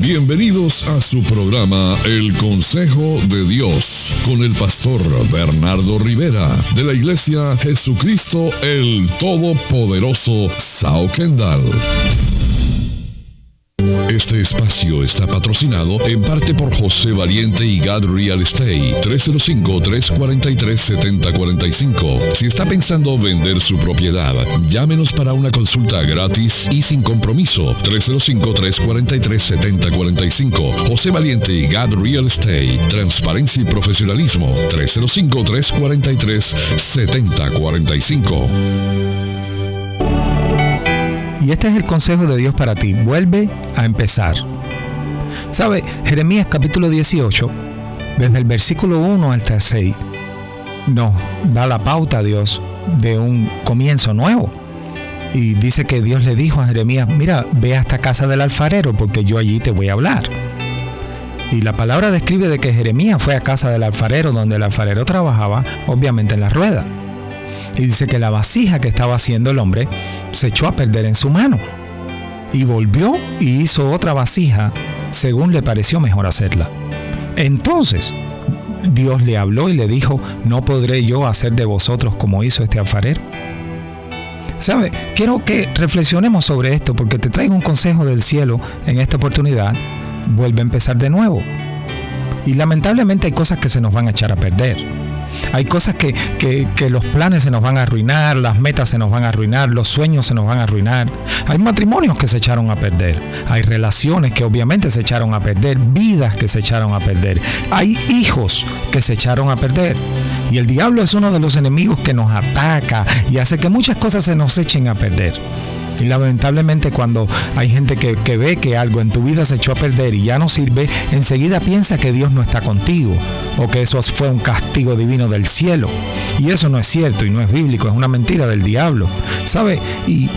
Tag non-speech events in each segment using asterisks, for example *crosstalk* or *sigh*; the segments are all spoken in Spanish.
Bienvenidos a su programa El Consejo de Dios con el pastor Bernardo Rivera de la Iglesia Jesucristo el Todopoderoso Sao Kendall. Este espacio está patrocinado en parte por José Valiente y Gad Real Estate 305-343-7045. Si está pensando vender su propiedad, llámenos para una consulta gratis y sin compromiso. 305-343-7045. José Valiente y Gad Real Estate. Transparencia y profesionalismo. 305-343-7045. Y este es el consejo de Dios para ti. Vuelve a empezar. ¿Sabe? Jeremías capítulo 18, desde el versículo 1 hasta 6, nos da la pauta a Dios de un comienzo nuevo. Y dice que Dios le dijo a Jeremías, mira, ve a esta casa del alfarero porque yo allí te voy a hablar. Y la palabra describe de que Jeremías fue a casa del alfarero donde el alfarero trabajaba, obviamente en la rueda. Y dice que la vasija que estaba haciendo el hombre se echó a perder en su mano. Y volvió y hizo otra vasija según le pareció mejor hacerla. Entonces Dios le habló y le dijo, no podré yo hacer de vosotros como hizo este alfarero. ¿Sabe? Quiero que reflexionemos sobre esto porque te traigo un consejo del cielo en esta oportunidad. Vuelve a empezar de nuevo. Y lamentablemente hay cosas que se nos van a echar a perder. Hay cosas que, los planes se nos van a arruinar, las metas se nos van a arruinar, los sueños se nos van a arruinar. Hay matrimonios que se echaron a perder. Hay relaciones que obviamente se echaron a perder, vidas que se echaron a perder. Hay hijos que se echaron a perder. Y el diablo es uno de los enemigos que nos ataca y hace que muchas cosas se nos echen a perder. Y lamentablemente cuando hay gente que, ve que algo en tu vida se echó a perder y ya no sirve, enseguida piensa que Dios no está contigo o que eso fue un castigo divino del cielo. Y eso no es cierto y no es bíblico, es una mentira del diablo. ¿Sabe? Y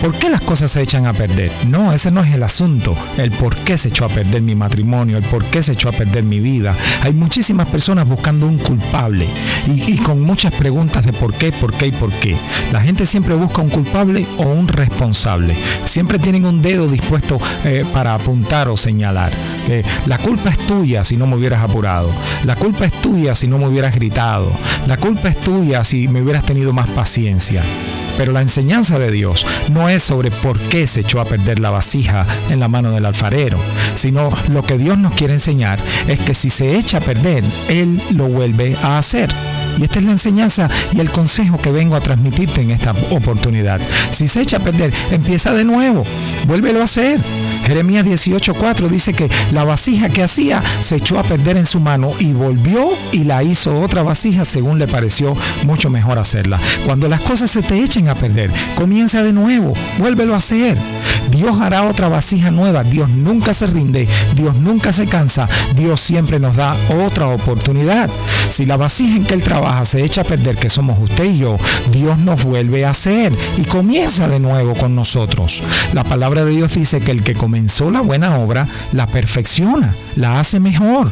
¿Por qué las cosas se echan a perder? No, ese no es el asunto. El por qué se echó a perder mi matrimonio, el por qué se echó a perder mi vida. Hay muchísimas personas buscando un culpable y, con muchas preguntas de por qué, por qué y por qué. La gente siempre busca un culpable o un responsable. Siempre tienen un dedo dispuesto eh, para apuntar o señalar. Eh, la culpa es tuya si no me hubieras apurado. La culpa es tuya si no me hubieras gritado. La culpa es tuya si me hubieras tenido más paciencia. Pero la enseñanza de Dios no es sobre por qué se echó a perder la vasija en la mano del alfarero, sino lo que Dios nos quiere enseñar es que si se echa a perder, Él lo vuelve a hacer. Y esta es la enseñanza y el consejo que vengo a transmitirte en esta oportunidad. Si se echa a perder, empieza de nuevo, vuélvelo a hacer. Jeremías 18:4 dice que la vasija que hacía se echó a perder en su mano y volvió y la hizo otra vasija según le pareció mucho mejor hacerla. Cuando las cosas se te echen a perder, comienza de nuevo, vuélvelo a hacer. Dios hará otra vasija nueva. Dios nunca se rinde, Dios nunca se cansa, Dios siempre nos da otra oportunidad. Si la vasija en que Él trabaja se echa a perder, que somos usted y yo, Dios nos vuelve a hacer y comienza de nuevo con nosotros. La palabra de Dios dice que el que comenzó la buena obra la perfecciona, la hace mejor.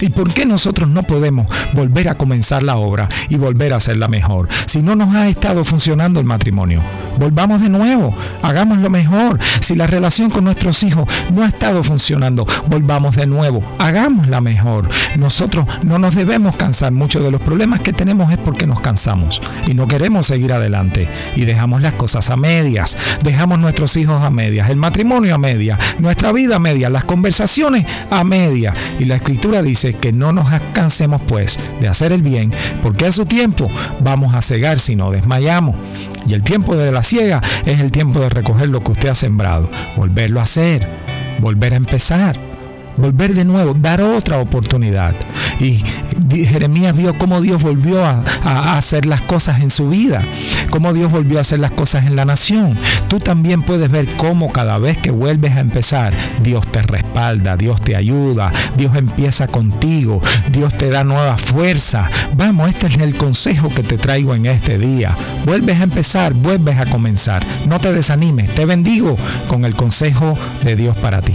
¿Y por qué nosotros no podemos volver a comenzar la obra y volver a hacerla mejor? Si no nos ha estado funcionando el matrimonio, volvamos de nuevo, hagámoslo mejor. Si la relación con nuestros hijos no ha estado funcionando, volvamos de nuevo, hagámosla mejor. Nosotros no nos debemos cansar. Muchos de los problemas que tenemos es porque nos cansamos y no queremos seguir adelante y dejamos las cosas a medias, dejamos nuestros hijos a medias, el matrimonio a medias, nuestra vida a medias, las conversaciones a medias. Y la escritura dice que no nos cansemos pues de hacer el bien, porque a su tiempo vamos a cegar si no desmayamos. Y el tiempo de la ciega es el tiempo de recoger lo que usted ha sembrado, volverlo a hacer, volver a empezar volver de nuevo, dar otra oportunidad. Y Jeremías vio cómo Dios volvió a, hacer las cosas en su vida, cómo Dios volvió a hacer las cosas en la nación. Tú también puedes ver cómo cada vez que vuelves a empezar, Dios te Dios te ayuda, Dios empieza contigo, Dios te da nueva fuerza. Vamos, este es el consejo que te traigo en este día. Vuelves a empezar, vuelves a comenzar. No te desanimes, te bendigo con el consejo de Dios para ti.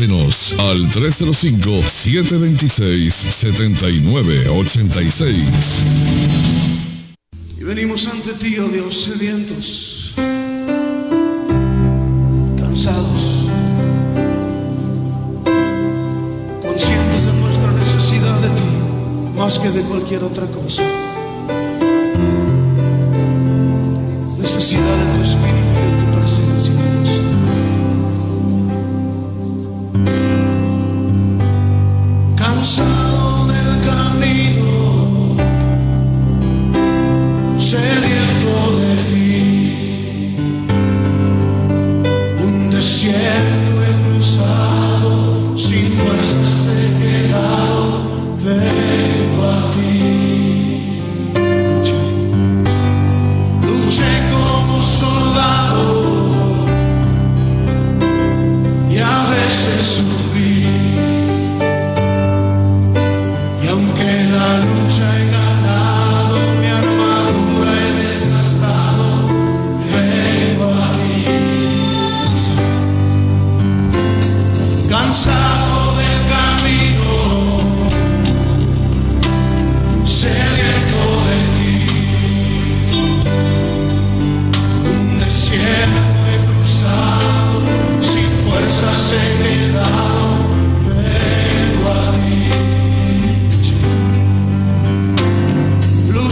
Al 305-726-7986. Y venimos ante ti, oh Dios, sedientos, cansados, conscientes de nuestra necesidad de ti, más que de cualquier otra cosa. Necesidad de tu espíritu y de tu presencia,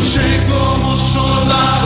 Chegou o soldado.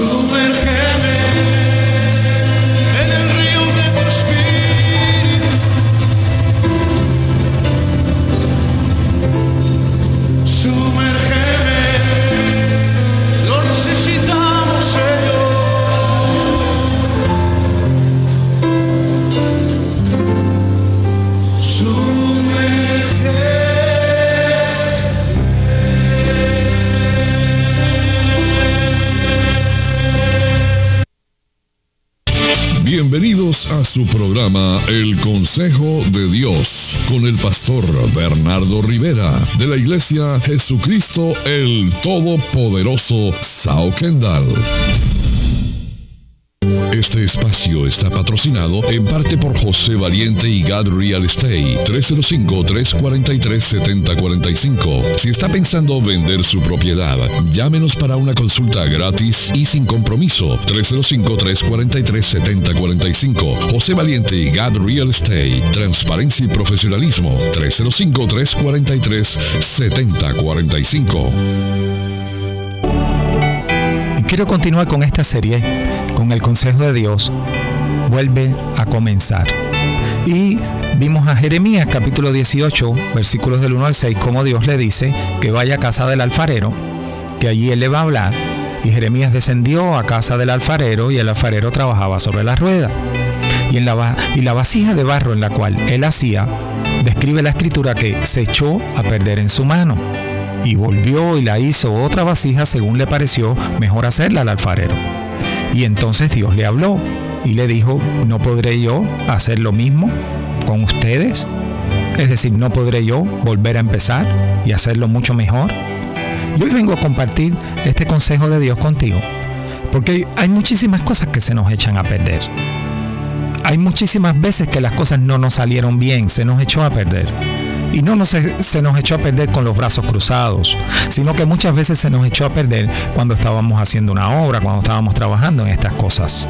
Superhead. Bienvenidos a su programa El Consejo de Dios con el pastor Bernardo Rivera de la Iglesia Jesucristo el Todopoderoso Sao Kendall. Este espacio está patrocinado en parte por José Valiente y Gad Real Estate 305-343-7045. Si está pensando vender su propiedad, llámenos para una consulta gratis y sin compromiso 305-343-7045. José Valiente y Gad Real Estate, transparencia y profesionalismo 305-343-7045. Quiero continuar con esta serie, con el consejo de Dios. Vuelve a comenzar. Y vimos a Jeremías capítulo 18, versículos del 1 al 6, como Dios le dice que vaya a casa del alfarero, que allí él le va a hablar. Y Jeremías descendió a casa del alfarero y el alfarero trabajaba sobre la rueda. Y, en la, y la vasija de barro en la cual él hacía, describe la escritura que se echó a perder en su mano. Y volvió y la hizo otra vasija según le pareció mejor hacerla al alfarero. Y entonces Dios le habló y le dijo, ¿no podré yo hacer lo mismo con ustedes? Es decir, ¿no podré yo volver a empezar y hacerlo mucho mejor? Y hoy vengo a compartir este consejo de Dios contigo, porque hay muchísimas cosas que se nos echan a perder. Hay muchísimas veces que las cosas no nos salieron bien, se nos echó a perder. Y no se nos echó a perder con los brazos cruzados, sino que muchas veces se nos echó a perder cuando estábamos haciendo una obra, cuando estábamos trabajando en estas cosas.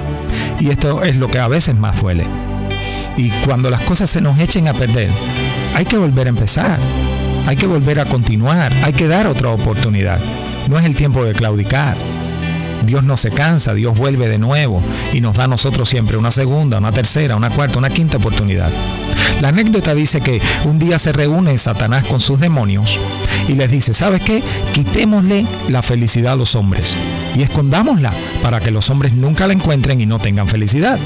Y esto es lo que a veces más duele. Y cuando las cosas se nos echen a perder, hay que volver a empezar, hay que volver a continuar, hay que dar otra oportunidad. No es el tiempo de claudicar. Dios no se cansa, Dios vuelve de nuevo y nos da a nosotros siempre una segunda, una tercera, una cuarta, una quinta oportunidad. La anécdota dice que un día se reúne Satanás con sus demonios y les dice, ¿sabes qué? Quitémosle la felicidad a los hombres y escondámosla para que los hombres nunca la encuentren y no tengan felicidad.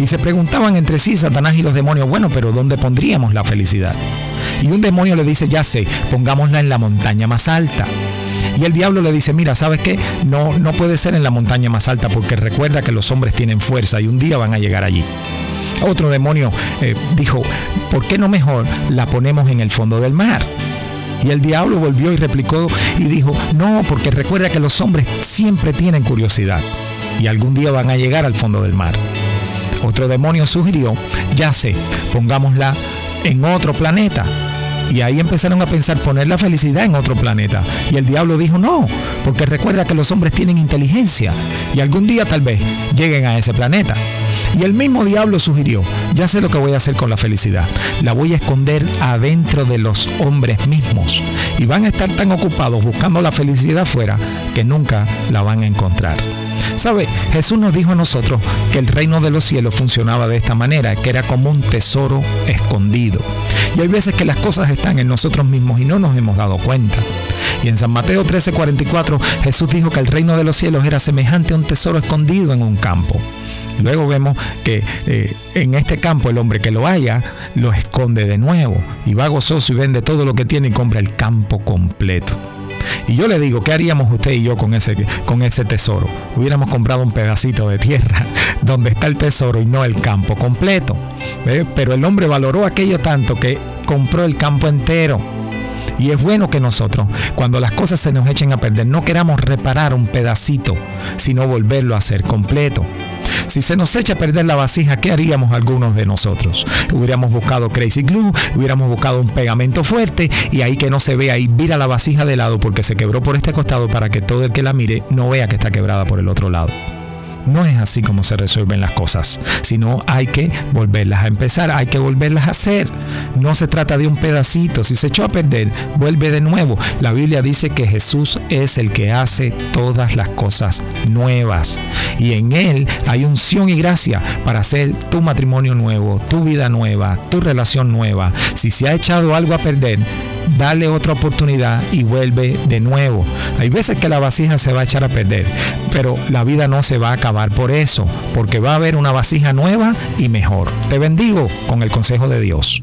Y se preguntaban entre sí Satanás y los demonios, bueno, pero ¿dónde pondríamos la felicidad? Y un demonio le dice, ya sé, pongámosla en la montaña más alta. Y el diablo le dice, mira, ¿sabes qué? No, no puede ser en la montaña más alta porque recuerda que los hombres tienen fuerza y un día van a llegar allí. Otro demonio eh, dijo, ¿por qué no mejor la ponemos en el fondo del mar? Y el diablo volvió y replicó y dijo, no, porque recuerda que los hombres siempre tienen curiosidad y algún día van a llegar al fondo del mar. Otro demonio sugirió, ya sé, pongámosla en otro planeta. Y ahí empezaron a pensar poner la felicidad en otro planeta. Y el diablo dijo, no, porque recuerda que los hombres tienen inteligencia y algún día tal vez lleguen a ese planeta. Y el mismo diablo sugirió, ya sé lo que voy a hacer con la felicidad. La voy a esconder adentro de los hombres mismos. Y van a estar tan ocupados buscando la felicidad afuera que nunca la van a encontrar. ¿Sabe? Jesús nos dijo a nosotros que el reino de los cielos funcionaba de esta manera, que era como un tesoro escondido. Y hay veces que las cosas están en nosotros mismos y no nos hemos dado cuenta. Y en San Mateo 13:44 Jesús dijo que el reino de los cielos era semejante a un tesoro escondido en un campo. Luego vemos que eh, en este campo el hombre que lo haya lo esconde de nuevo y va gozoso y vende todo lo que tiene y compra el campo completo. Y yo le digo, ¿qué haríamos usted y yo con ese, con ese tesoro? Hubiéramos comprado un pedacito de tierra *laughs* donde está el tesoro y no el campo completo. Pero el hombre valoró aquello tanto que compró el campo entero. Y es bueno que nosotros, cuando las cosas se nos echen a perder, no queramos reparar un pedacito, sino volverlo a hacer completo. Si se nos echa a perder la vasija, ¿qué haríamos algunos de nosotros? Hubiéramos buscado Crazy Glue, hubiéramos buscado un pegamento fuerte y ahí que no se vea y vira la vasija de lado porque se quebró por este costado para que todo el que la mire no vea que está quebrada por el otro lado. No es así como se resuelven las cosas, sino hay que volverlas a empezar, hay que volverlas a hacer. No se trata de un pedacito, si se echó a perder, vuelve de nuevo. La Biblia dice que Jesús es el que hace todas las cosas nuevas y en Él hay unción y gracia para hacer tu matrimonio nuevo, tu vida nueva, tu relación nueva. Si se ha echado algo a perder, dale otra oportunidad y vuelve de nuevo. Hay veces que la vasija se va a echar a perder, pero la vida no se va a acabar por eso, porque va a haber una vasija nueva y mejor. Te bendigo con el consejo de Dios.